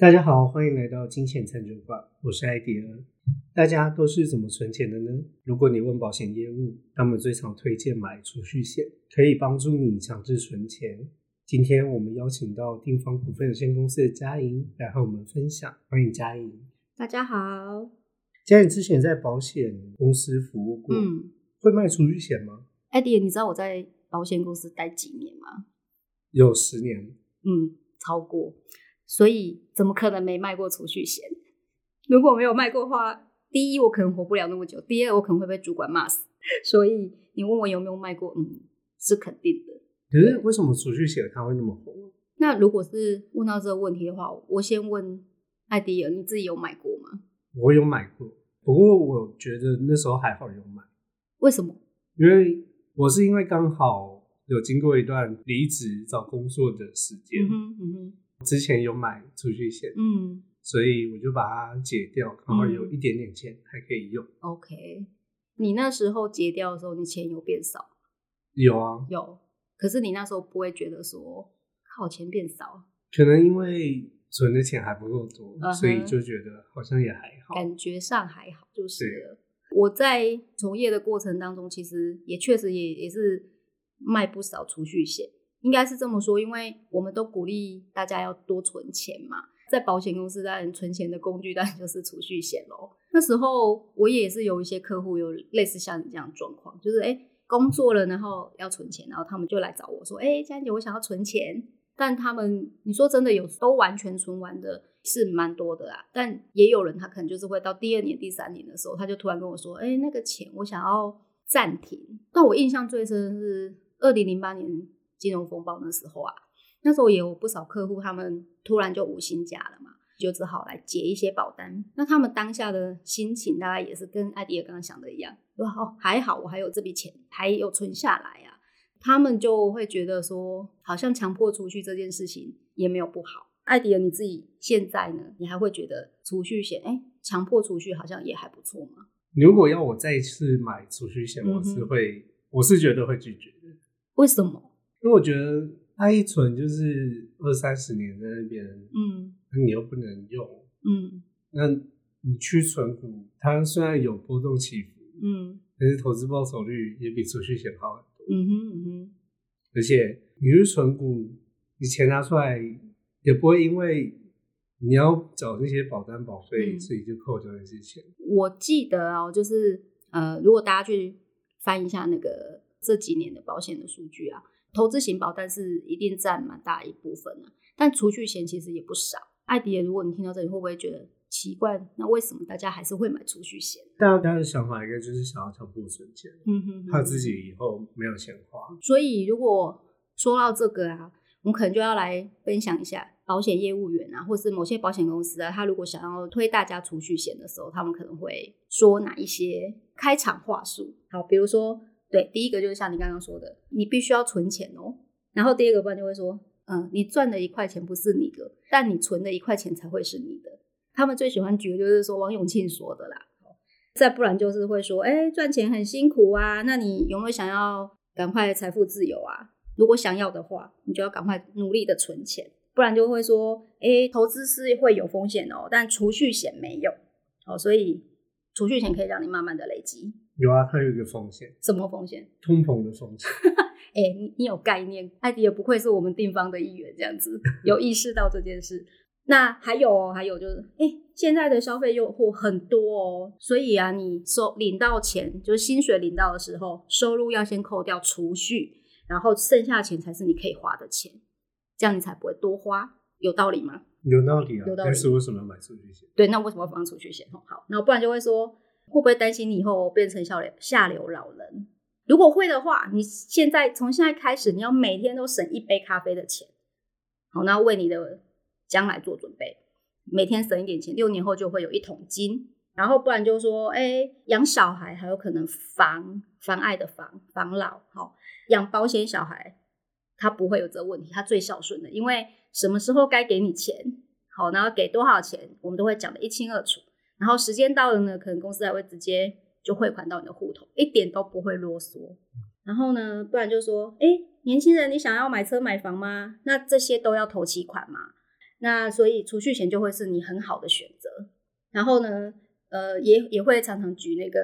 大家好，欢迎来到金钱餐酒馆，我是艾迪尔。大家都是怎么存钱的呢？如果你问保险业务，他们最常推荐买储蓄险，可以帮助你强制存钱。今天我们邀请到定方股份有限公司的嘉莹来和我们分享，欢迎嘉莹。大家好，嘉莹之前在保险公司服务过，嗯，会卖储蓄险吗？艾迪，你知道我在保险公司待几年吗？有十年，嗯，超过，所以怎么可能没卖过储蓄险？如果没有卖过的话，第一我可能活不了那么久，第二我可能会被主管骂死。所以你问我有没有卖过，嗯，是肯定的。可是为什么储蓄险它会那么红？那如果是问到这个问题的话，我先问艾迪尔，你自己有买过吗？我有买过，不过我觉得那时候还好有买，为什么？因为我是因为刚好有经过一段离职找工作的时间，嗯哼嗯哼之前有买储蓄险，嗯所以我就把它解掉，然后有一点点钱还可以用。，OK。你那时候解掉的时候，你钱有变少？有啊，有，可是你那时候不会觉得说靠钱变少，可能因为存的钱还不够多所以就觉得好像也还好。感觉上还好就是了。我在从业的过程当中，其实也确实也也是卖不少储蓄险，应该是这么说，因为我们都鼓励大家要多存钱嘛。在保险公司，当然存钱的工具当然就是储蓄险喽。那时候我也是有一些客户有类似像你这样状况，就是哎、诶工作了，然后要存钱，然后他们就来找我说，哎、佳姐，我想要存钱，但他们你说真的有都完全存完的是蛮多的啦，但也有人他可能就是会到第二年、第三年的时候，他就突然跟我说：“哎、那个钱我想要暂停。”但我印象最深的是二零零八年金融风暴那时候啊，那时候也有不少客户他们突然就无薪假了嘛，就只好来结一些保单。那他们当下的心情大概也是跟艾迪尔刚刚想的一样，说哦还好我还有这笔钱，还有存下来啊。他们就会觉得说，好像强迫储蓄这件事情也没有不好。艾迪尔，你自己现在呢？你还会觉得储蓄险，哎，强迫储蓄好像也还不错吗？如果要我再次买储蓄险，我是会，我是觉得会拒绝的，为什么？因为我觉得它一存就是二三十年在那边，嗯那你又不能用，嗯那你去存股，它虽然有波动起伏，嗯但是投资报酬率也比储蓄险好很多。嗯哼嗯哼，而且你去存股，你钱拿出来也不会因为你要找那些保单保费，嗯所以就扣掉那些钱。我记得哦，就是呃，如果大家去翻一下那个这几年的保险的数据啊，投资型保单是一定占蛮大一部分的、但储蓄险其实也不少。艾迪，如果你听到这里，会不会觉得奇怪？那为什么大家还是会买储蓄险？大家的想法应该就是想要强迫存钱，嗯哼怕自己以后没有钱花。所以，如果说到这个啊，我们可能就要来分享一下保险业务员啊，或是某些保险公司啊，他如果想要推大家储蓄险的时候，他们可能会说哪一些开场话术。好，比如说，对，第一个就是像你刚刚说的，你必须要存钱哦。然后第二个不然就会说，嗯，你赚的一块钱不是你的，但你存的一块钱才会是你的。他们最喜欢举的就是说王永庆说的啦。再不然就是会说，哎、赚钱很辛苦啊，那你有没有想要赶快财富自由啊？如果想要的话，你就要赶快努力的存钱，不然就会说，哎、投资是会有风险哦，但储蓄险没有哦，所以储蓄险可以让你慢慢的累积。有啊，它有一个风险，什么风险？通膨的风险。哎、你你有概念，艾迪也不愧是我们定方的一员，这样子 有意识到这件事。那还有哦，还有就是，哎、现在的消费诱惑很多哦，所以啊，你收领到钱，就是薪水领到的时候，收入要先扣掉储蓄，然后剩下的钱才是你可以花的钱，这样你才不会多花，有道理吗？有道理啊，有道理但是为什么要买储蓄险？对，那为什么要放储蓄险？哦，好，那不然就会说，会不会担心你以后变成下流下流老人？如果会的话，你现在从现在开始，你要每天都省一杯咖啡的钱，好，那为你的将来做准备，每天省一点钱，六年后就会有一桶金。然后不然就说，哎，养小孩还有可能防妨碍的防防老，好，养保险小孩他不会有这个问题，他最孝顺的，因为什么时候该给你钱，好，然后给多少钱，我们都会讲得一清二楚。然后时间到了呢，可能公司还会直接就汇款到你的户头，一点都不会啰嗦。然后呢，不然就说，哎，年轻人，你想要买车买房吗？那这些都要投期款嘛。那所以储蓄险就会是你很好的选择。然后呢，呃，也也会常常举那个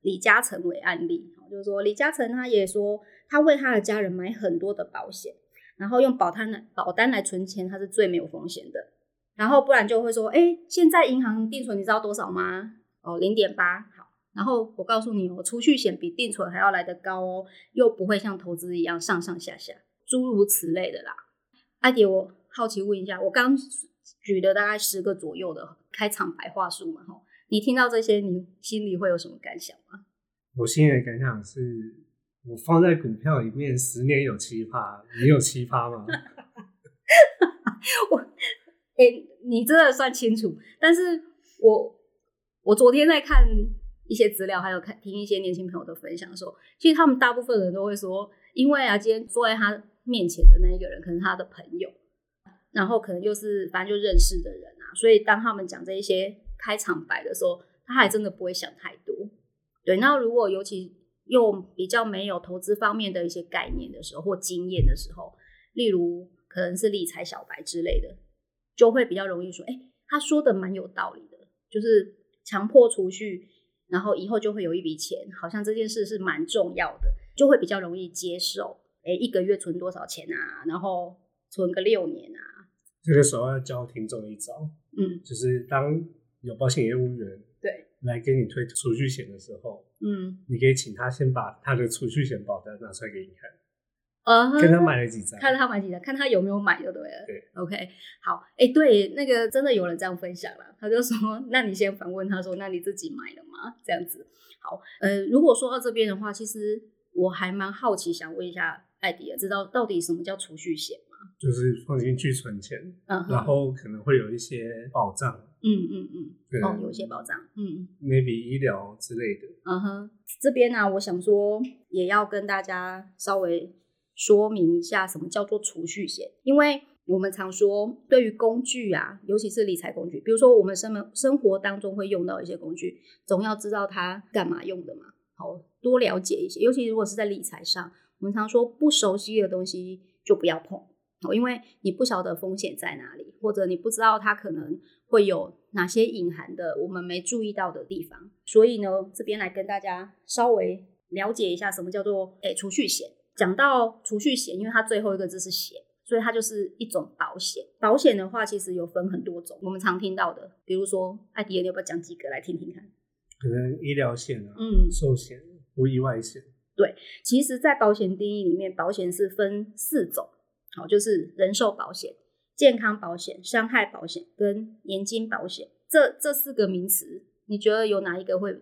李嘉诚为案例，就是说李嘉诚他也说他为他的家人买很多的保险，然后用保单来保单来存钱，他是最没有风险的。然后不然就会说，哎，现在银行定存你知道多少吗？哦，零点八。好，然后我告诉你哦，储蓄险比定存还要来得高哦，又不会像投资一样上上下下，诸如此类的啦。阿迪，我好奇问一下，我刚举的大概十个左右的开场白话术嘛，哈，你听到这些，你心里会有什么感想吗？我心里的感想是，我放在股票里面十年有七趴，你有七趴吗？我。哎，你真的算清楚，但是我我昨天在看一些资料，还有看听一些年轻朋友的分享的时候，其实他们大部分人都会说，因为啊，今天坐在他面前的那一个人可能他的朋友，然后可能就是反正就认识的人啊，所以当他们讲这一些开场白的时候，他还真的不会想太多。对，那如果尤其用比较没有投资方面的一些概念的时候或经验的时候，例如可能是理财小白之类的。就会比较容易说，哎，他说的蛮有道理的，就是强迫储蓄，然后以后就会有一笔钱，好像这件事是蛮重要的，就会比较容易接受。哎，一个月存多少钱啊？然后存个六年啊？这个时候要教听众一招，嗯，就是当有保险业务员对来给你推储蓄险的时候，嗯，你可以请他先把他的储蓄险保单拿出来给你看。呃，看他买了几张，看他买几张，看他有没有买就对了。对，OK，好，哎，对，那个真的有人这样分享了，他就说，那你先反问他说，那你自己买了吗？这样子，好，呃，如果说到这边的话，其实我还蛮好奇，想问一下艾迪尔，知道到底什么叫储蓄险吗？就是放进去存钱，嗯，然后可能会有一些保障，嗯嗯嗯，哦，有一些保障，嗯，maybe 医疗之类的，嗯哼，这边呢，我想说也要跟大家稍微。说明一下什么叫做储蓄险，因为我们常说，对于工具啊，尤其是理财工具，比如说我们生们生活当中会用到一些工具，总要知道它干嘛用的嘛，好多了解一些。尤其如果是在理财上，我们常说不熟悉的东西就不要碰，好因为你不晓得风险在哪里，或者你不知道它可能会有哪些隐含的我们没注意到的地方。所以呢，这边来跟大家稍微了解一下什么叫做诶储蓄险。讲到储蓄险，因为它最后一个字是险，所以它就是一种保险。保险的话，其实有分很多种，我们常听到的，比如说艾迪，你要不要讲几个来听听看？可能医疗险啊，嗯，寿险、无意外险。对，其实，在保险定义里面，保险是分四种，好，就是人寿保险、健康保险、伤害保险跟年金保险。这这四个名词，你觉得有哪一个会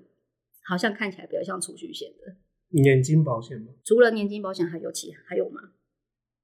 好像看起来比较像储蓄险的？年金保险吗？除了年金保险，还有其还有吗？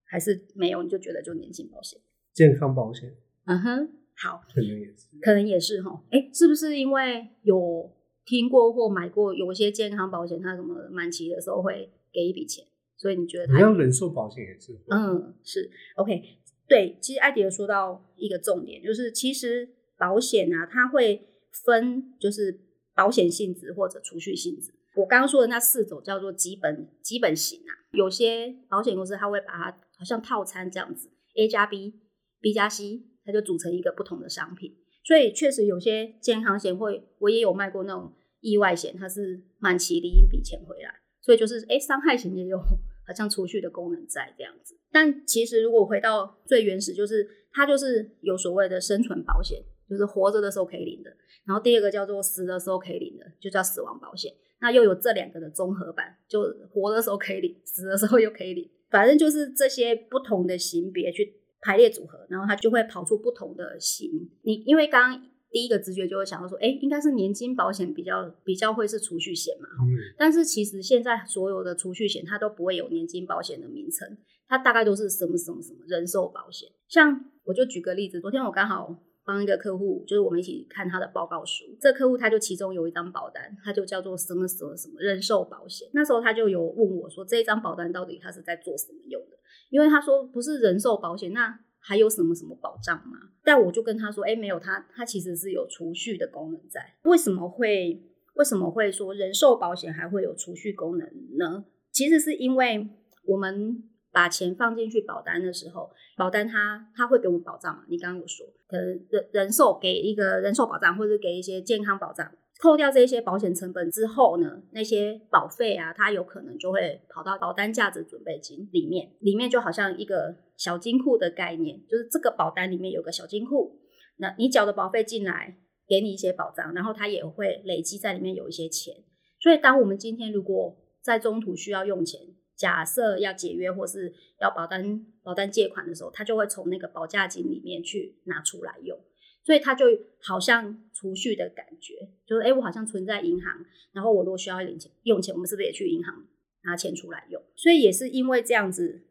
还是没有？你就觉得就年金保险、健康保险？嗯哼，好，可能也是，可能也是哈。哎，是不是因为有听过或买过有一些健康保险，它什么满期的时候会给一笔钱，所以你觉得？好像人寿保险也是。嗯，是 OK。对，其实艾迪尔说到一个重点，就是其实保险啊，它会分就是保险性质或者储蓄性质。我刚刚说的那四种叫做基本基本型啊，有些保险公司它会把它好像套餐这样子，A 加 B，B 加 C，它就组成一个不同的商品。所以确实有些健康险会，我也有卖过那种意外险，它是满期领一笔钱回来。所以就是哎，伤害险也有好像储蓄的功能在这样子。但其实如果回到最原始，就是它就是有所谓的生存保险，就是活着的时候可以领的。然后第二个叫做死的时候可以领的，就叫死亡保险。那又有这两个的综合版，就活的时候可以领，死的时候又可以领，反正就是这些不同的型别去排列组合，然后它就会跑出不同的型。你因为刚刚第一个直觉就会想到说，哎，应该是年金保险比较比较会是储蓄险嘛。嗯。但是其实现在所有的储蓄险它都不会有年金保险的名称，它大概都是什么什么什么人寿保险。像我就举个例子，昨天我刚好。帮一个客户，就是我们一起看他的报告书。这客户他就其中有一张保单，他就叫做什么什么什么人寿保险。那时候他就有问我说，这一张保单到底他是在做什么用的？因为他说不是人寿保险，那还有什么什么保障吗？但我就跟他说，哎，没有，他他其实是有储蓄的功能在。为什么会为什么会说人寿保险还会有储蓄功能呢？其实是因为我们。把钱放进去保单的时候，保单它它会给我们保障嘛？你刚刚有说，可能人人寿给一个人寿保障，或者给一些健康保障，扣掉这些保险成本之后呢，那些保费啊，它有可能就会跑到保单价值准备金里面，里面就好像一个小金库的概念，就是这个保单里面有个小金库，那你缴的保费进来，给你一些保障，然后它也会累积在里面有一些钱，所以当我们今天如果在中途需要用钱，假设要解约或是要保单保单借款的时候，他就会从那个保价金里面去拿出来用，所以他就好像储蓄的感觉，就是哎，我好像存在银行，然后我如果需要领钱用钱，我们是不是也去银行拿钱出来用？所以也是因为这样子，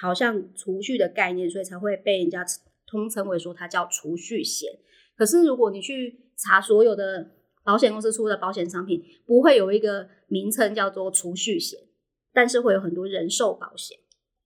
好像储蓄的概念，所以才会被人家通称为说它叫储蓄险。可是如果你去查所有的保险公司出的保险商品，不会有一个名称叫做储蓄险。但是会有很多人寿保险，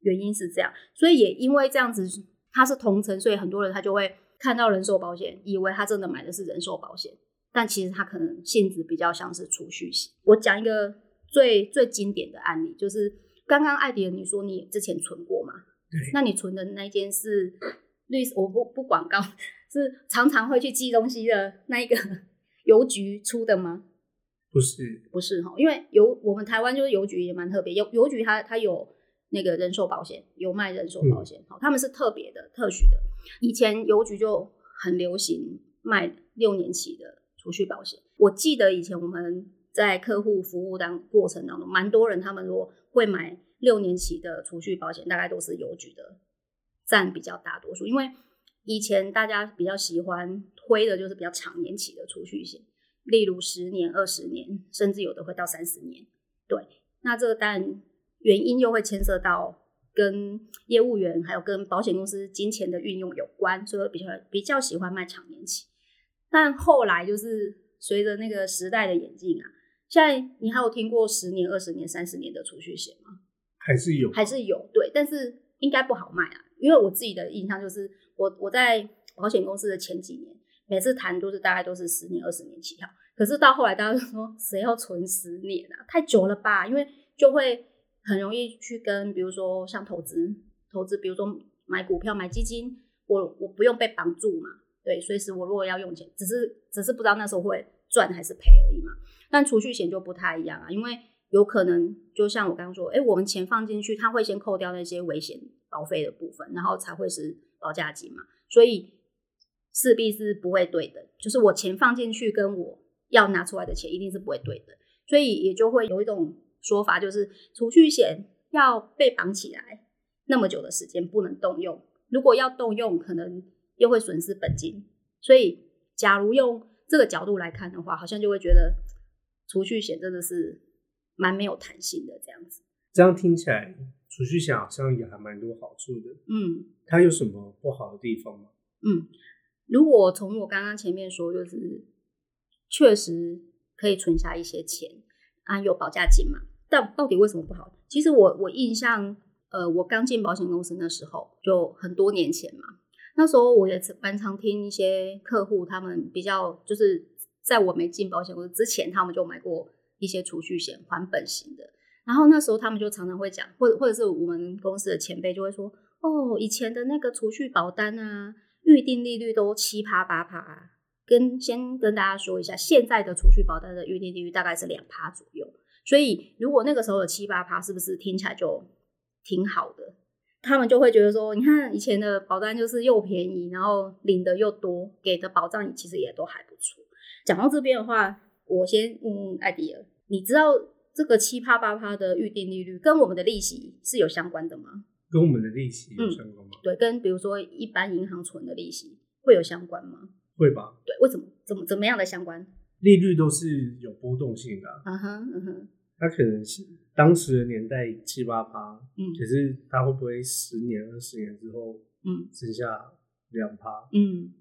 原因是这样，所以也因为这样子，它是同城，所以很多人他就会看到人寿保险，以为他真的买的是人寿保险，但其实它可能性质比较像是储蓄型。我讲一个最最经典的案例，就是刚刚艾迪尔你说你之前存过嘛？对，那你存的那间是律师，我不不广告，是常常会去寄东西的那一个 邮局出的吗？不是，不是哈，因为邮我们台湾就是邮局也蛮特别，邮邮局它它有那个人寿保险，有卖人寿保险，好，他们是特别的、特许的。以前邮局就很流行卖六年期的储蓄保险。我记得以前我们在客户服务当过程当中，蛮多人他们如果会买六年期的储蓄保险，大概都是邮局的占比较大多数，因为以前大家比较喜欢推的就是比较长年期的储蓄险。例如十年、二十年，甚至有的会到三十年。对，那这个当然原因又会牵涉到跟业务员还有跟保险公司金钱的运用有关，所以比较比较喜欢卖长年期。但后来就是随着那个时代的演进啊，现在你还有听过十年、二十年、三十年的储蓄险吗？还是有，还是有。对，但是应该不好卖啊，因为我自己的印象就是，我我在保险公司的前几年。每次谈都是大概都是十年、二十年起跳，可是到后来大家就说谁要存十年啊？太久了吧？因为就会很容易去跟，比如说像投资、投资，比如说买股票、买基金，我我不用被绑住嘛，对，随时我如果要用钱，只是只是不知道那时候会赚还是赔而已嘛。但储蓄险就不太一样啊，因为有可能就像我刚刚说，哎，我们钱放进去，他会先扣掉那些危险保费的部分，然后才会是保价金嘛，所以。势必是不会对的，就是我钱放进去跟我要拿出来的钱一定是不会对的，所以也就会有一种说法，就是储蓄险要被绑起来那么久的时间不能动用，如果要动用，可能又会损失本金。所以，假如用这个角度来看的话，好像就会觉得储蓄险真的是蛮没有弹性的这样子。这样听起来，储蓄险好像也还蛮多好处的。嗯，它有什么不好的地方吗？嗯。如果从我刚刚前面说，就是确实可以存下一些钱啊，有保价金嘛？但到底为什么不好？其实我我印象，呃，我刚进保险公司那时候，就很多年前嘛。那时候我也蛮常听一些客户，他们比较就是在我没进保险公司之前，他们就买过一些储蓄险，还本型的。然后那时候他们就常常会讲，或者或者是我们公司的前辈就会说，哦，以前的那个储蓄保单啊。预定利率都七趴八趴，跟先跟大家说一下，现在的储蓄保单的预定利率大概是两趴左右。所以如果那个时候有七八趴，是不是听起来就挺好的？他们就会觉得说，你看以前的保单就是又便宜，然后领的又多，给的保障其实也都还不错。讲到这边的话，我先问问艾迪尔，你知道这个七趴八趴的预定利率跟我们的利息是有相关的吗？跟我们的利息有相关吗？对，跟比如说一般银行存的利息会有相关吗？会吧。对，为什么？怎么怎么样的相关？利率都是有波动性的。嗯哼，嗯哼。它可能是当时的年代七八趴，嗯，可是它会不会十年、二十年之后，嗯，剩下两趴？嗯，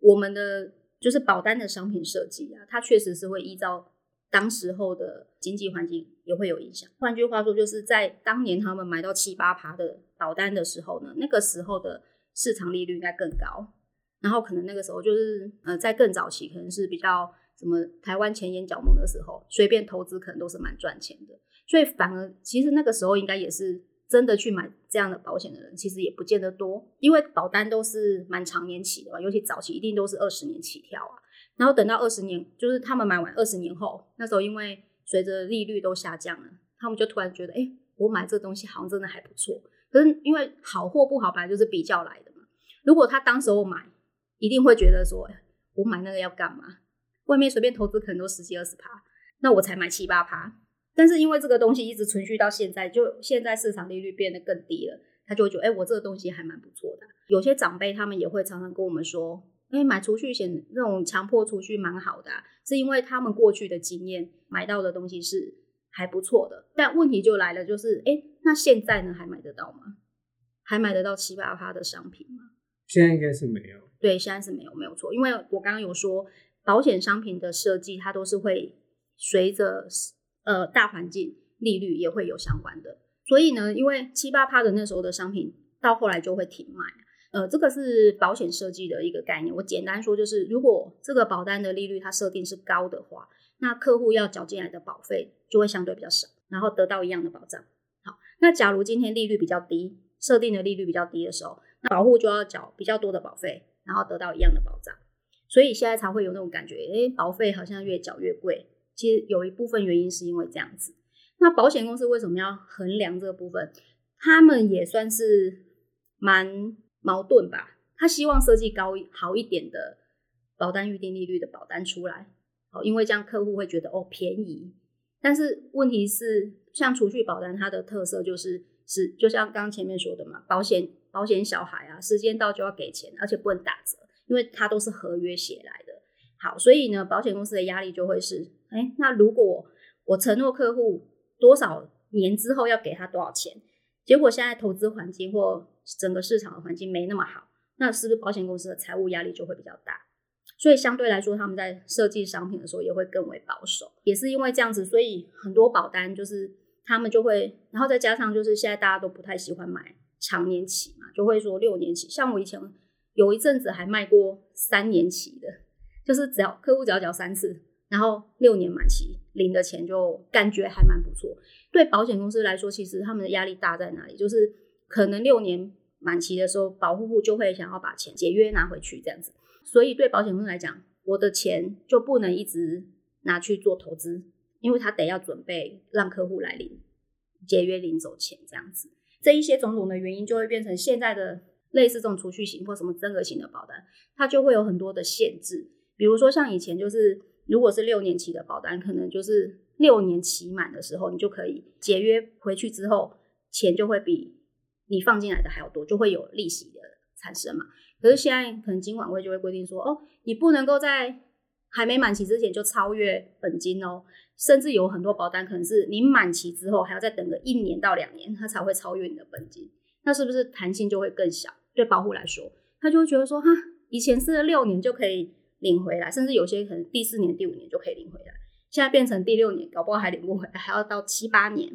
我们的就是保单的商品设计啊，它确实是会依照。当时候的经济环境也会有影响。换句话说，就是在当年他们买到七八趴的保单的时候呢，那个时候的市场利率应该更高。然后可能那个时候就是呃，在更早期，可能是比较什么台湾前沿角梦的时候，随便投资可能都是蛮赚钱的。所以反而其实那个时候应该也是真的去买这样的保险的人，其实也不见得多，因为保单都是蛮长年期的嘛，尤其早期一定都是二十年起跳啊。然后等到二十年，就是他们买完二十年后，那时候因为随着利率都下降了，他们就突然觉得，哎，我买这东西好像真的还不错。可是因为好或不好，本来就是比较来的嘛。如果他当时候买，一定会觉得说，我买那个要干嘛？外面随便投资可能都十几二十趴，那我才买七八趴。但是因为这个东西一直存续到现在，就现在市场利率变得更低了，他就会觉得，哎，我这个东西还蛮不错的。有些长辈他们也会常常跟我们说，哎，买储蓄险那种强迫储蓄蛮好的，是因为他们过去的经验买到的东西是还不错的。但问题就来了，就是，哎，那现在呢还买得到吗？还买得到七八趴的商品吗？现在应该是没有。对，现在是没有，没有错。因为我刚刚有说，保险商品的设计，它都是会随着。呃，大环境利率也会有相关的，所以呢，因为七八趴的那时候的商品到后来就会停卖，呃，这个是保险设计的一个概念。我简单说就是，如果这个保单的利率它设定是高的话，那客户要缴进来的保费就会相对比较少，然后得到一样的保障。好，那假如今天利率比较低，设定的利率比较低的时候，那保护就要缴比较多的保费，然后得到一样的保障。所以现在才会有那种感觉，诶，保费好像越缴越贵。其实有一部分原因是因为这样子，那保险公司为什么要衡量这个部分？他们也算是蛮矛盾吧。他希望设计高好一点的保单预定利率的保单出来，好，因为这样客户会觉得哦便宜。但是问题是，像储蓄保单，它的特色就是是就像刚前面说的嘛，保险保险小孩啊，时间到就要给钱，而且不能打折，因为它都是合约写来的。好，所以呢，保险公司的压力就会是。哎，那如果我承诺客户多少年之后要给他多少钱，结果现在投资环境或整个市场的环境没那么好，那是不是保险公司的财务压力就会比较大？所以相对来说，他们在设计商品的时候也会更为保守。也是因为这样子，所以很多保单就是他们就会，然后再加上就是现在大家都不太喜欢买长年期嘛，就会说六年期。像我以前有一阵子还卖过三年期的，就是只要客户只要缴三次。然后六年满期领的钱就感觉还蛮不错。对保险公司来说，其实他们的压力大在哪里？就是可能六年满期的时候，保护户就会想要把钱解约拿回去这样子。所以对保险公司来讲，我的钱就不能一直拿去做投资，因为他得要准备让客户来领解约领走钱这样子。这一些种种的原因，就会变成现在的类似这种储蓄型或什么增额型的保单，它就会有很多的限制。比如说像以前就是。如果是六年期的保单，可能就是六年期满的时候，你就可以解约回去之后，钱就会比你放进来的还要多，就会有利息的产生嘛。可是现在可能金管会就会规定说，哦，你不能够在还没满期之前就超越本金哦，甚至有很多保单可能是你满期之后还要再等个一年到两年，它才会超越你的本金，那是不是弹性就会更小？对保护来说，他就会觉得说，哈，以前是六年就可以。领回来，甚至有些可能第四年、第五年就可以领回来，现在变成第六年，搞不好还领不回来，还要到七八年。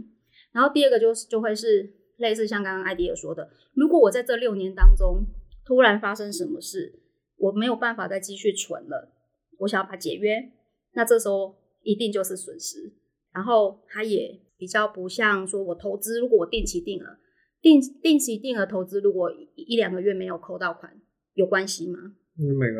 然后第二个就是就会是类似像刚刚艾迪尔说的，如果我在这六年当中突然发生什么事，我没有办法再继续存了，我想要把解约，那这时候一定就是损失。然后它也比较不像说我投资，如果我定期定额、定定期定额投资，如果一两个月没有扣到款，有关系吗？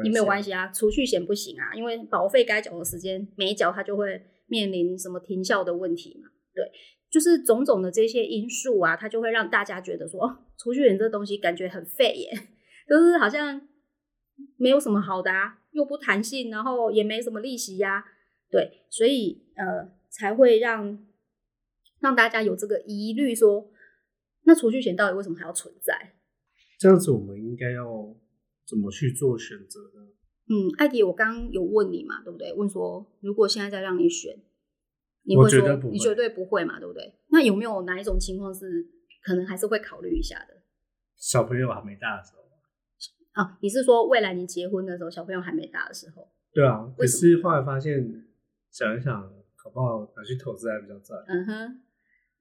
你没有关系啊，储蓄险不行啊，因为保费该缴的时间没缴，它就会面临什么停效的问题嘛。对，就是种种的这些因素啊，它就会让大家觉得说，哦，储蓄险这东西感觉很废耶，就是好像没有什么好的啊，又不弹性，然后也没什么利息呀。对，所以呃，才会让让大家有这个疑虑，说那储蓄险到底为什么还要存在？这样子，我们应该要。怎么去做选择呢？嗯，艾迪，我刚有问你嘛，对不对？问说如果现在再让你选，你会说你绝对不会嘛，对不对？那有没有哪一种情况是可能还是会考虑一下的？小朋友还没大的时候啊？你是说未来你结婚的时候，小朋友还没大的时候？对啊，可是后来发现想一想，搞不好拿去投资还比较赚。嗯哼，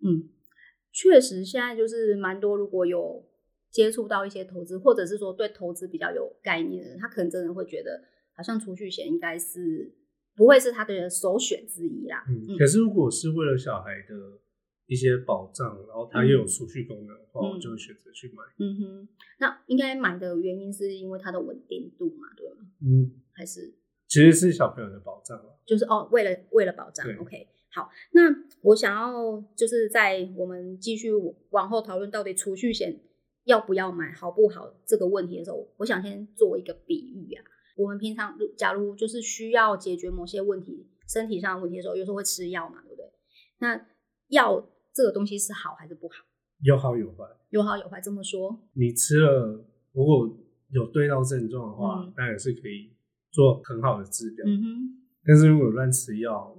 嗯，确实现在就是蛮多，如果有。接触到一些投资，或者是说对投资比较有概念的人，他可能真的会觉得，好像储蓄险应该是不会是他的首选之一啦。嗯，可是如果是为了小孩的一些保障，然后它又有储蓄功能的话，嗯我就会选择去买。嗯哼，那应该买的原因是因为它的稳定度嘛，对吗？嗯，还是其实是小朋友的保障啊。就是哦，为了为了保障，OK，好，那我想要就是在我们继续往后讨论到底储蓄险要不要买，好不好这个问题的时候，我想先做一个比喻啊。我们平常假如就是需要解决某些问题，身体上的问题的时候，有时候会吃药嘛，对不对？那药这个东西是好还是不好？有好有坏。有好有坏，这么说，你吃了，如果有对到症状的话，嗯当然是可以做很好的治疗。嗯哼。但是如果乱吃药，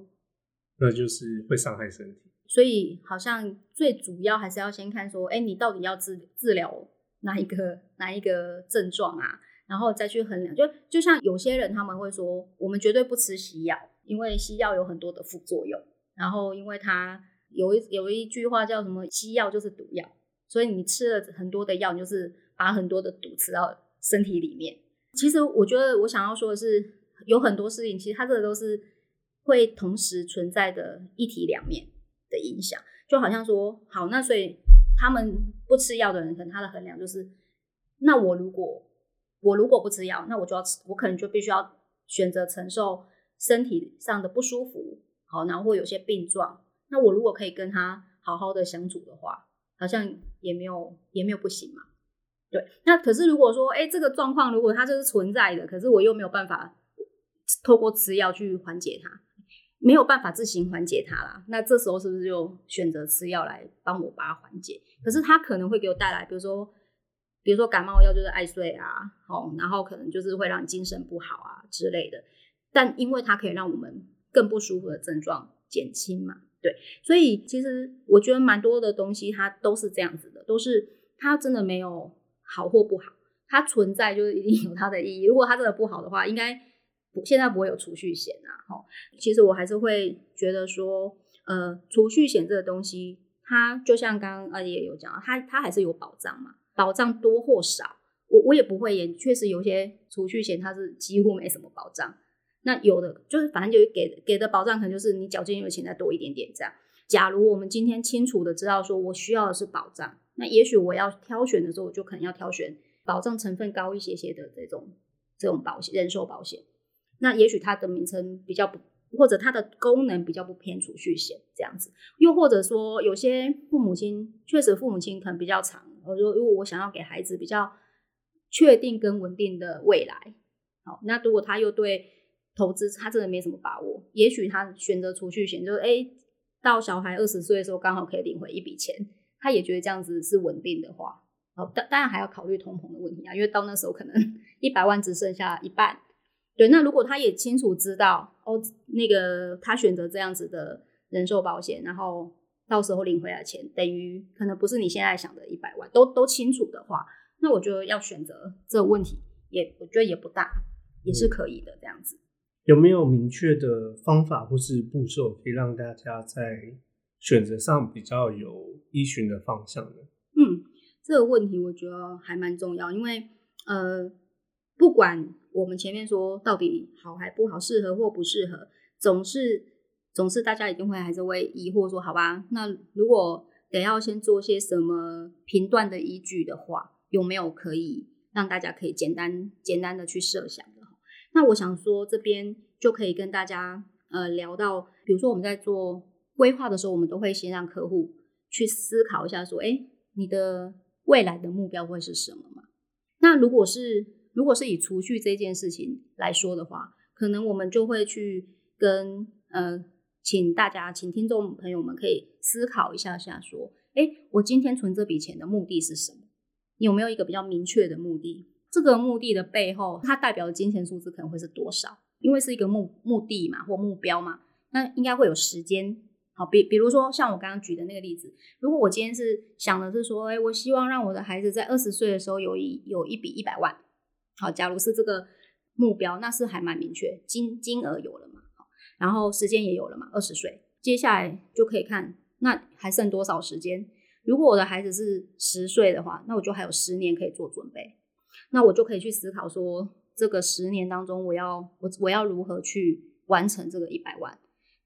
那就是会伤害身体。所以好像最主要还是要先看说，哎，你到底要治治疗哪一个哪一个症状啊？然后再去衡量。就就像有些人他们会说，我们绝对不吃西药，因为西药有很多的副作用。然后因为它有一有一句话叫什么，西药就是毒药，所以你吃了很多的药，你就是把很多的毒吃到身体里面。其实我觉得我想要说的是，有很多事情其实它这个都是会同时存在的一体两面。的影响，就好像说，好，那所以他们不吃药的人，可能他的衡量就是，那我如果我如果不吃药，那我就要吃，我可能就必须要选择承受身体上的不舒服，好，然后会有些病状。那我如果可以跟他好好的相处的话，好像也没有也没有不行嘛。对，那可是如果说，哎，这个状况如果它就是存在的，可是我又没有办法透过吃药去缓解它。没有办法自行缓解它啦，那这时候是不是就选择吃药来帮我把它缓解？可是它可能会给我带来，比如说，比如说感冒药就是爱睡啊，哦，然后可能就是会让你精神不好啊之类的。但因为它可以让我们更不舒服的症状减轻嘛，对，所以其实我觉得蛮多的东西它都是这样子的，都是它真的没有好或不好，它存在就是一定有它的意义。如果它真的不好的话，应该。现在不会有储蓄险啊，哈，其实我还是会觉得说，呃，储蓄险这个东西，它就像刚刚阿也有讲，它它还是有保障嘛，保障多或少，我我也不会也确实有些储蓄险它是几乎没什么保障，那有的就是反正就给给的保障可能就是你缴进去的钱再多一点点这样。假如我们今天清楚的知道说我需要的是保障，那也许我要挑选的时候，我就可能要挑选保障成分高一些些的这种这种保险，人寿保险。那也许它的名称比较不，或者它的功能比较不偏储蓄险这样子，又或者说有些父母亲确实父母亲可能比较长，我说如果我想要给孩子比较确定跟稳定的未来，好，那如果他又对投资他真的没什么把握，也许他选择储蓄险，就是哎，到小孩二十岁的时候刚好可以领回一笔钱，他也觉得这样子是稳定的话，好，当当然还要考虑通膨的问题啊，因为到那时候可能 一百万只剩下一半。对，那如果他也清楚知道哦，那个他选择这样子的人寿保险，然后到时候领回来钱等于可能不是你现在想的一百万，都都清楚的话，那我觉得要选择这个问题也我觉得也不大，也是可以的这样子。有没有明确的方法或是步骤，可以让大家在选择上比较有依循的方向呢？嗯，这个问题我觉得还蛮重要，因为呃，不管我们前面说到底好还不好，适合或不适合，总是总是大家一定会还是会疑惑说，好吧，那如果得要先做些什么评断的依据的话，有没有可以让大家可以简单简单的去设想的？那我想说，这边就可以跟大家呃聊到，比如说我们在做规划的时候，我们都会先让客户去思考一下，说，哎，你的未来的目标会是什么嘛？那如果是如果是以储蓄这件事情来说的话，可能我们就会去跟呃，请大家，请听众朋友们可以思考一下下，说，哎，我今天存这笔钱的目的是什么？你有没有一个比较明确的目的？这个目的的背后，它代表的金钱数字可能会是多少？因为是一个目目的嘛，或目标嘛，那应该会有时间。好，比比如说像我刚刚举的那个例子，如果我今天是想的是说，哎，我希望让我的孩子在二十岁的时候有一有一笔一百万。好，假如是这个目标，那是还蛮明确，金金额有了嘛，然后时间也有了嘛，二十岁，接下来就可以看那还剩多少时间。如果我的孩子是十岁的话，那我就还有十年可以做准备。那我就可以去思考说，这个十年当中，我要我我要如何去完成这个一百万？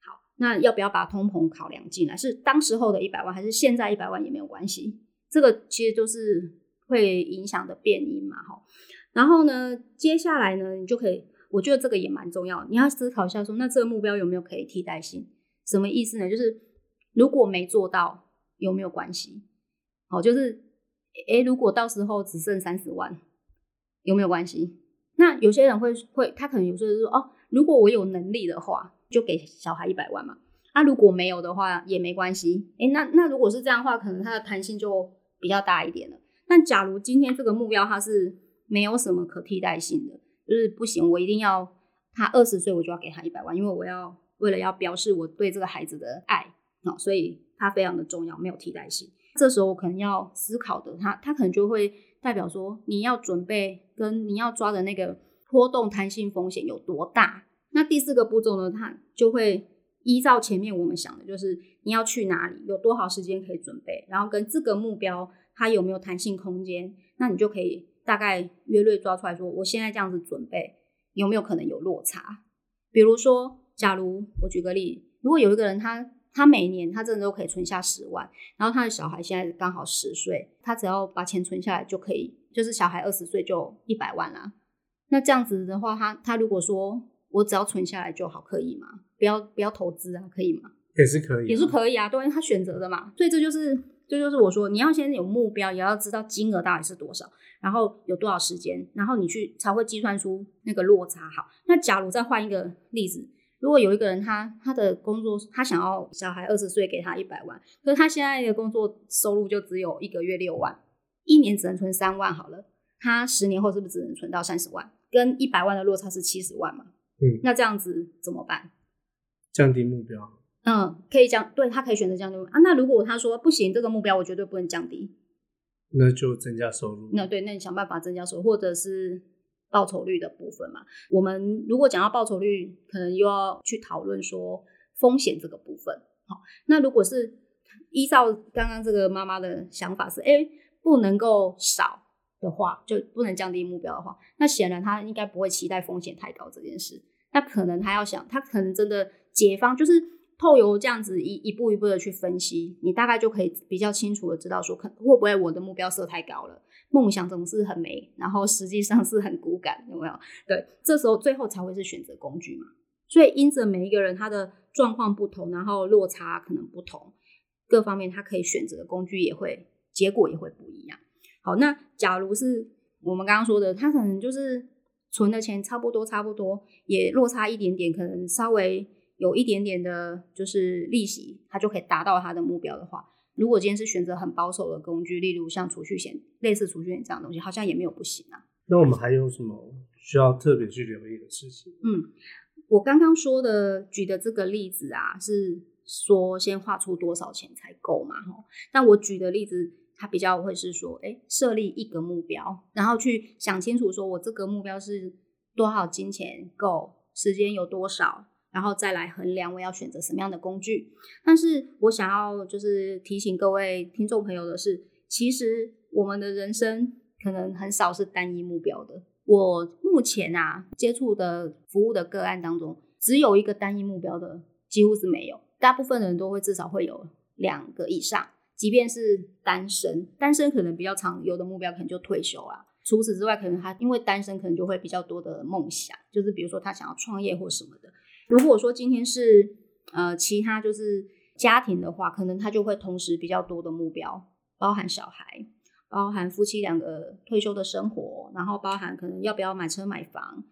好，那要不要把通膨考量进来？是当时候的一百万，还是现在一百万也没有关系？这个其实就是会影响的变因嘛，哈。然后呢，接下来呢，你就可以，我觉得这个也蛮重要，你要思考一下说，那这个目标有没有可以替代性？什么意思呢？就是如果没做到，有没有关系？好，就是，诶，如果到时候只剩三十万，有没有关系？那有些人会会，他可能有时候说，哦，如果我有能力的话。就给小孩一百万嘛，那如果没有的话也没关系。诶，那那如果是这样的话，可能它的弹性就比较大一点了。但假如今天这个目标它是没有什么可替代性的，就是不行，我一定要他二十岁我就要给他一百万，因为我要为了要表示我对这个孩子的爱啊，所以它非常的重要，没有替代性。这时候可能要思考的，他他可能就会代表说，你要准备跟你要抓的那个波动弹性风险有多大。那第四个步骤呢，他就会依照前面我们想的，就是你要去哪里，有多少时间可以准备，然后跟这个目标它有没有弹性空间，那你就可以大概约略抓出来说，我现在这样子准备有没有可能有落差？比如说，假如我举个例，如果有一个人他他每年他真的都可以存下十万，然后他的小孩现在刚好十岁，他只要把钱存下来就可以，就是小孩二十岁就一百万啦。那这样子的话，他他如果说我只要存下来就好，可以吗？不要不要投资啊，可以吗？也是可以，也是可以啊，对，他选择的嘛。所以这就是这就是我说，你要先有目标，也要知道金额到底是多少，然后有多少时间，然后你去才会计算出那个落差。好，那假如再换一个例子，如果有一个人他他的工作他想要小孩二十岁给他一百万，可是他现在的工作收入就只有一个月六万，一年只能存三万，好了，他十年后是不是只能存到三十万？跟一百万的落差是七十万嘛？嗯，那这样子怎么办？降低目标。嗯，可以降，对他可以选择降低啊。那如果他说不行，这个目标我绝对不能降低，那就增加收入。那对，那你想办法增加收入，或者是报酬率的部分嘛。我们如果讲到报酬率，可能又要去讨论说风险这个部分。好，那如果是依照刚刚这个妈妈的想法是，哎，不能够少。的话就不能降低目标的话，那显然他应该不会期待风险太高这件事。那可能他要想，他可能真的解方就是透由这样子一一步一步的去分析，你大概就可以比较清楚的知道说，可会不会我的目标设太高了？梦想总是很美，然后实际上是很骨感，有没有？对，这时候最后才会是选择工具嘛。所以因着每一个人他的状况不同，然后落差可能不同，各方面他可以选择的工具也会结果也会不一样。好，那假如是我们刚刚说的，他可能就是存的钱差不多，差不多也落差一点点，可能稍微有一点点的，就是利息，他就可以达到他的目标的话，如果今天是选择很保守的工具，例如像储蓄险、类似储蓄险这样东西，好像也没有不行啊。那我们还有什么需要特别去留意的事情？嗯，我刚刚说的举的这个例子啊，是说先画出多少钱才够嘛？哈，但我举的例子。它比较会是说，哎，设立一个目标，然后去想清楚，说我这个目标是多少金钱够，时间有多少，然后再来衡量我要选择什么样的工具。但是我想要就是提醒各位听众朋友的是，其实我们的人生可能很少是单一目标的。我目前啊接触的服务的个案当中，只有一个单一目标的几乎是没有，大部分人都会至少会有两个以上。即便是单身，单身可能比较常，有的目标可能就退休啊。除此之外，可能他因为单身，可能就会比较多的梦想，就是比如说他想要创业或什么的。如果说今天是呃其他就是家庭的话，可能他就会同时比较多的目标，包含小孩，包含夫妻两个退休的生活，然后包含可能要不要买车买房，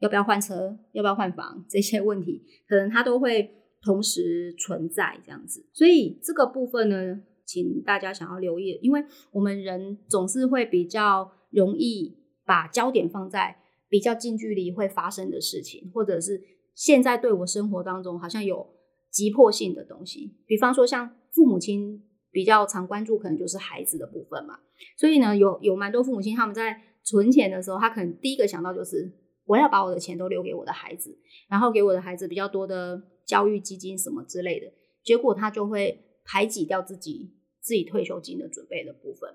要不要换车，要不要换房 这些问题，可能他都会同时存在这样子。所以这个部分呢。请大家想要留意，因为我们人总是会比较容易把焦点放在比较近距离会发生的事情，或者是现在对我生活当中好像有急迫性的东西。比方说，像父母亲比较常关注，可能就是孩子的部分嘛。所以呢，有有蛮多父母亲他们在存钱的时候，他可能第一个想到就是我要把我的钱都留给我的孩子，然后给我的孩子比较多的教育基金什么之类的。结果他就会排挤掉自己。自己退休金的准备的部分，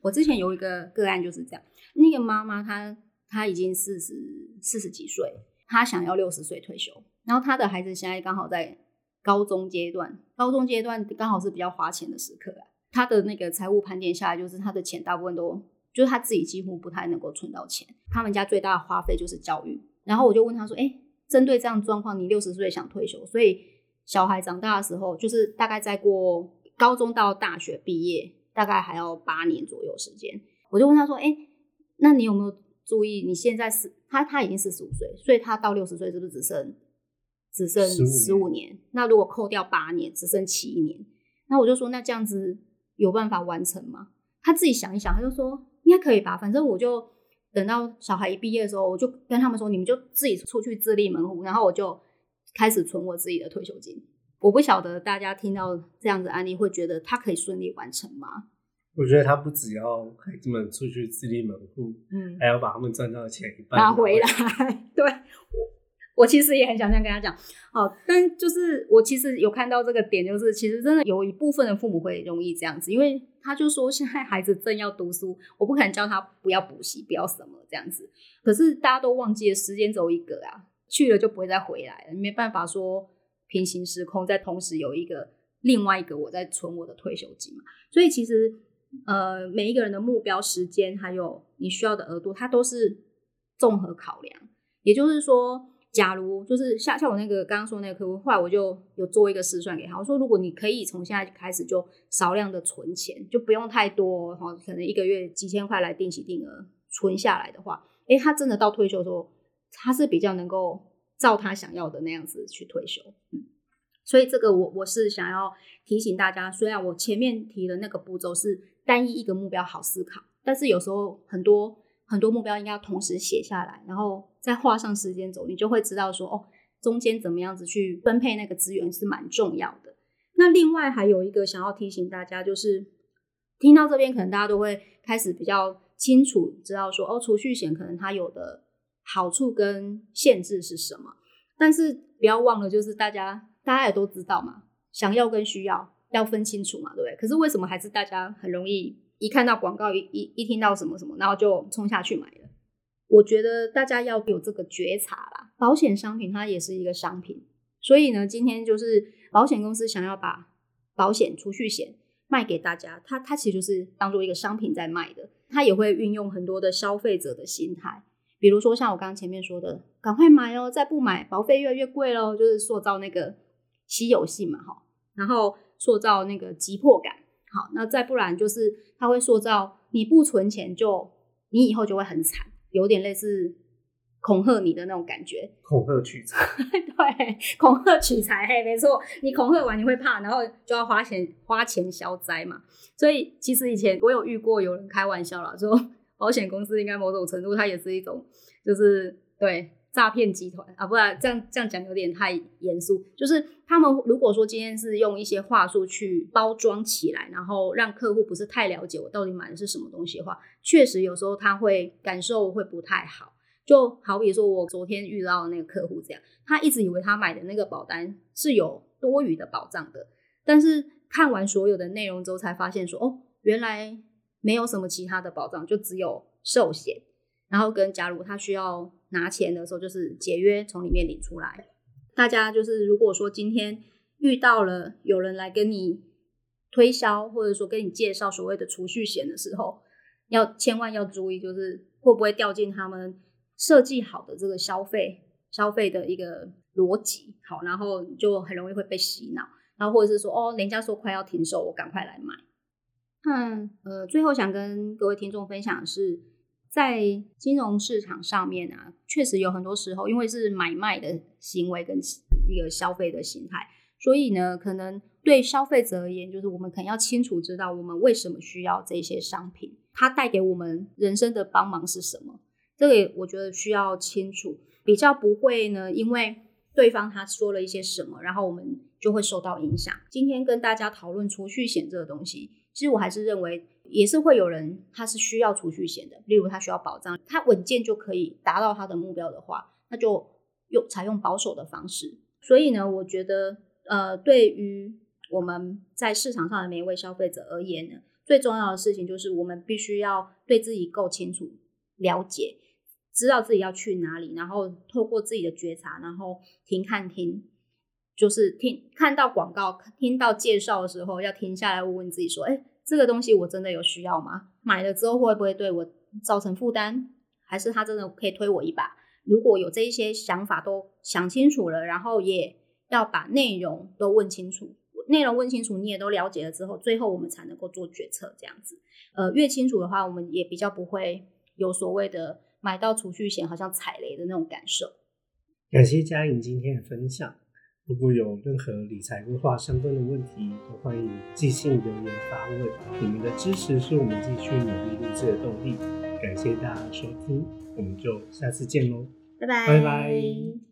我之前有一个个案就是这样，那个妈妈她她已经四十四十几岁，他想要六十岁退休，然后他的孩子现在刚好在高中阶段，高中阶段刚好是比较花钱的时刻啊。他的那个财务盘点下来，就是他的钱大部分都就是他自己几乎不太能够存到钱。他们家最大的花费就是教育。然后我就问他说：“哎，针对这样状况，你六十岁想退休，所以小孩长大的时候，就是大概再过高中到大学毕业，大概还要八年左右时间。”我就问他说：“哎，那你有没有注意你现在是他他已经四十五岁，所以他到六十岁是不是只剩只剩十五年？那如果扣掉八年，只剩七年。那我就说，那这样子有办法完成吗？他自己想一想，他就说应该可以吧。反正我就。”等到小孩一毕业的时候，我就跟他们说：“你们就自己出去自立门户。”然后我就开始存我自己的退休金。我不晓得大家听到这样子案例会觉得他可以顺利完成吗？我觉得他不只要孩子们出去自立门户，嗯，还要把他们赚到的钱拿回来。对。我其实也很想这样跟他讲，好，但就是我其实有看到这个点，就是其实真的有一部分的父母会容易这样子，因为他就说现在孩子正要读书，我不可能叫他不要补习，不要什么这样子。可是大家都忘记了时间走一个啊，去了就不会再回来了，没办法说平行时空，在同时有一个另外一个我在存我的退休金嘛。所以其实呃，每一个人的目标时间还有你需要的额度，它都是综合考量，也就是说。假如就是像像我那个刚刚说那个客户，后来我就有做一个试算给他，我说如果你可以从现在开始就少量的存钱，就不用太多哈，可能一个月几千块来定期定额存下来的话，诶，他真的到退休的时候，他是比较能够照他想要的那样子去退休。嗯，所以这个我我是想要提醒大家，虽然我前面提的那个步骤是单一一个目标好思考，但是有时候很多。很多目标应该要同时写下来，然后再画上时间轴，你就会知道说哦，中间怎么样子去分配那个资源是蛮重要的。那另外还有一个想要提醒大家，就是听到这边可能大家都会开始比较清楚知道说哦，储蓄险可能它有的好处跟限制是什么。但是不要忘了，就是大家大家也都知道嘛，想要跟需要要分清楚嘛，对不对？可是为什么还是大家很容易？一看到广告，一一一听到什么什么，然后就冲下去买了。我觉得大家要有这个觉察啦。保险商品它也是一个商品，所以呢，今天就是保险公司想要把保险储蓄险卖给大家，它它其实是当做一个商品在卖的。它也会运用很多的消费者的心态，比如说像我刚刚前面说的，赶快买哦，再不买保费越来越贵喽，就是塑造那个稀有性嘛，哈，然后塑造那个急迫感。好，那再不然就是它会塑造你不存钱就你以后就会很惨，有点类似恐吓你的那种感觉。恐吓取财，对，恐吓取财，嘿，没错，你恐吓完你会怕，然后就要花钱花钱消灾嘛。所以其实以前我有遇过有人开玩笑啦，说保险公司应该某种程度它也是一种，就是对。诈骗集团啊，不然这样这样讲有点太严肃。就是他们如果说今天是用一些话术去包装起来，然后让客户不是太了解我到底买的是什么东西的话，确实有时候他会感受会不太好。就好比说我昨天遇到的那个客户这样，他一直以为他买的那个保单是有多余的保障的，但是看完所有的内容之后才发现说，哦，原来没有什么其他的保障，就只有寿险。然后跟假如他需要拿钱的时候，就是解约从里面领出来。大家就是如果说今天遇到了有人来跟你推销，或者说跟你介绍所谓的储蓄险的时候，要千万要注意，就是会不会掉进他们设计好的这个消费消费的一个逻辑。好，然后就很容易会被洗脑，然后或者是说哦，人家说快要停售，我赶快来买。嗯，呃，最后想跟各位听众分享的是。在金融市场上面啊，确实有很多时候，因为是买卖的行为跟一个消费的心态，所以呢，可能对消费者而言，就是我们可能要清楚知道我们为什么需要这些商品，它带给我们人生的帮忙是什么。这个我觉得需要清楚，比较不会呢，因为对方他说了一些什么，然后我们就会受到影响。今天跟大家讨论储蓄险这个东西，其实我还是认为。也是会有人，他是需要储蓄险的，例如他需要保障，他稳健就可以达到他的目标的话，那就用采用保守的方式。所以呢，我觉得，呃，对于我们在市场上的每一位消费者而言呢，最重要的事情就是我们必须要对自己够清楚、了解，知道自己要去哪里，然后透过自己的觉察，然后停看听，就是听看到广告、听到介绍的时候，要停下来问问自己说：，哎，这个东西我真的有需要吗？买了之后会不会对我造成负担？还是他真的可以推我一把？如果有这一些想法都想清楚了，然后也要把内容都问清楚，内容问清楚，你也都了解了之后，最后我们才能够做决策。这样子，呃，越清楚的话，我们也比较不会有所谓的买到储蓄险好像踩雷的那种感受。感谢嘉颖今天的分享。如果有任何理财规划相关的问题，都欢迎寄信留言发问。你们的支持是我们继续努力录制的动力。感谢大家收听，我们就下次见喽，拜拜，拜拜。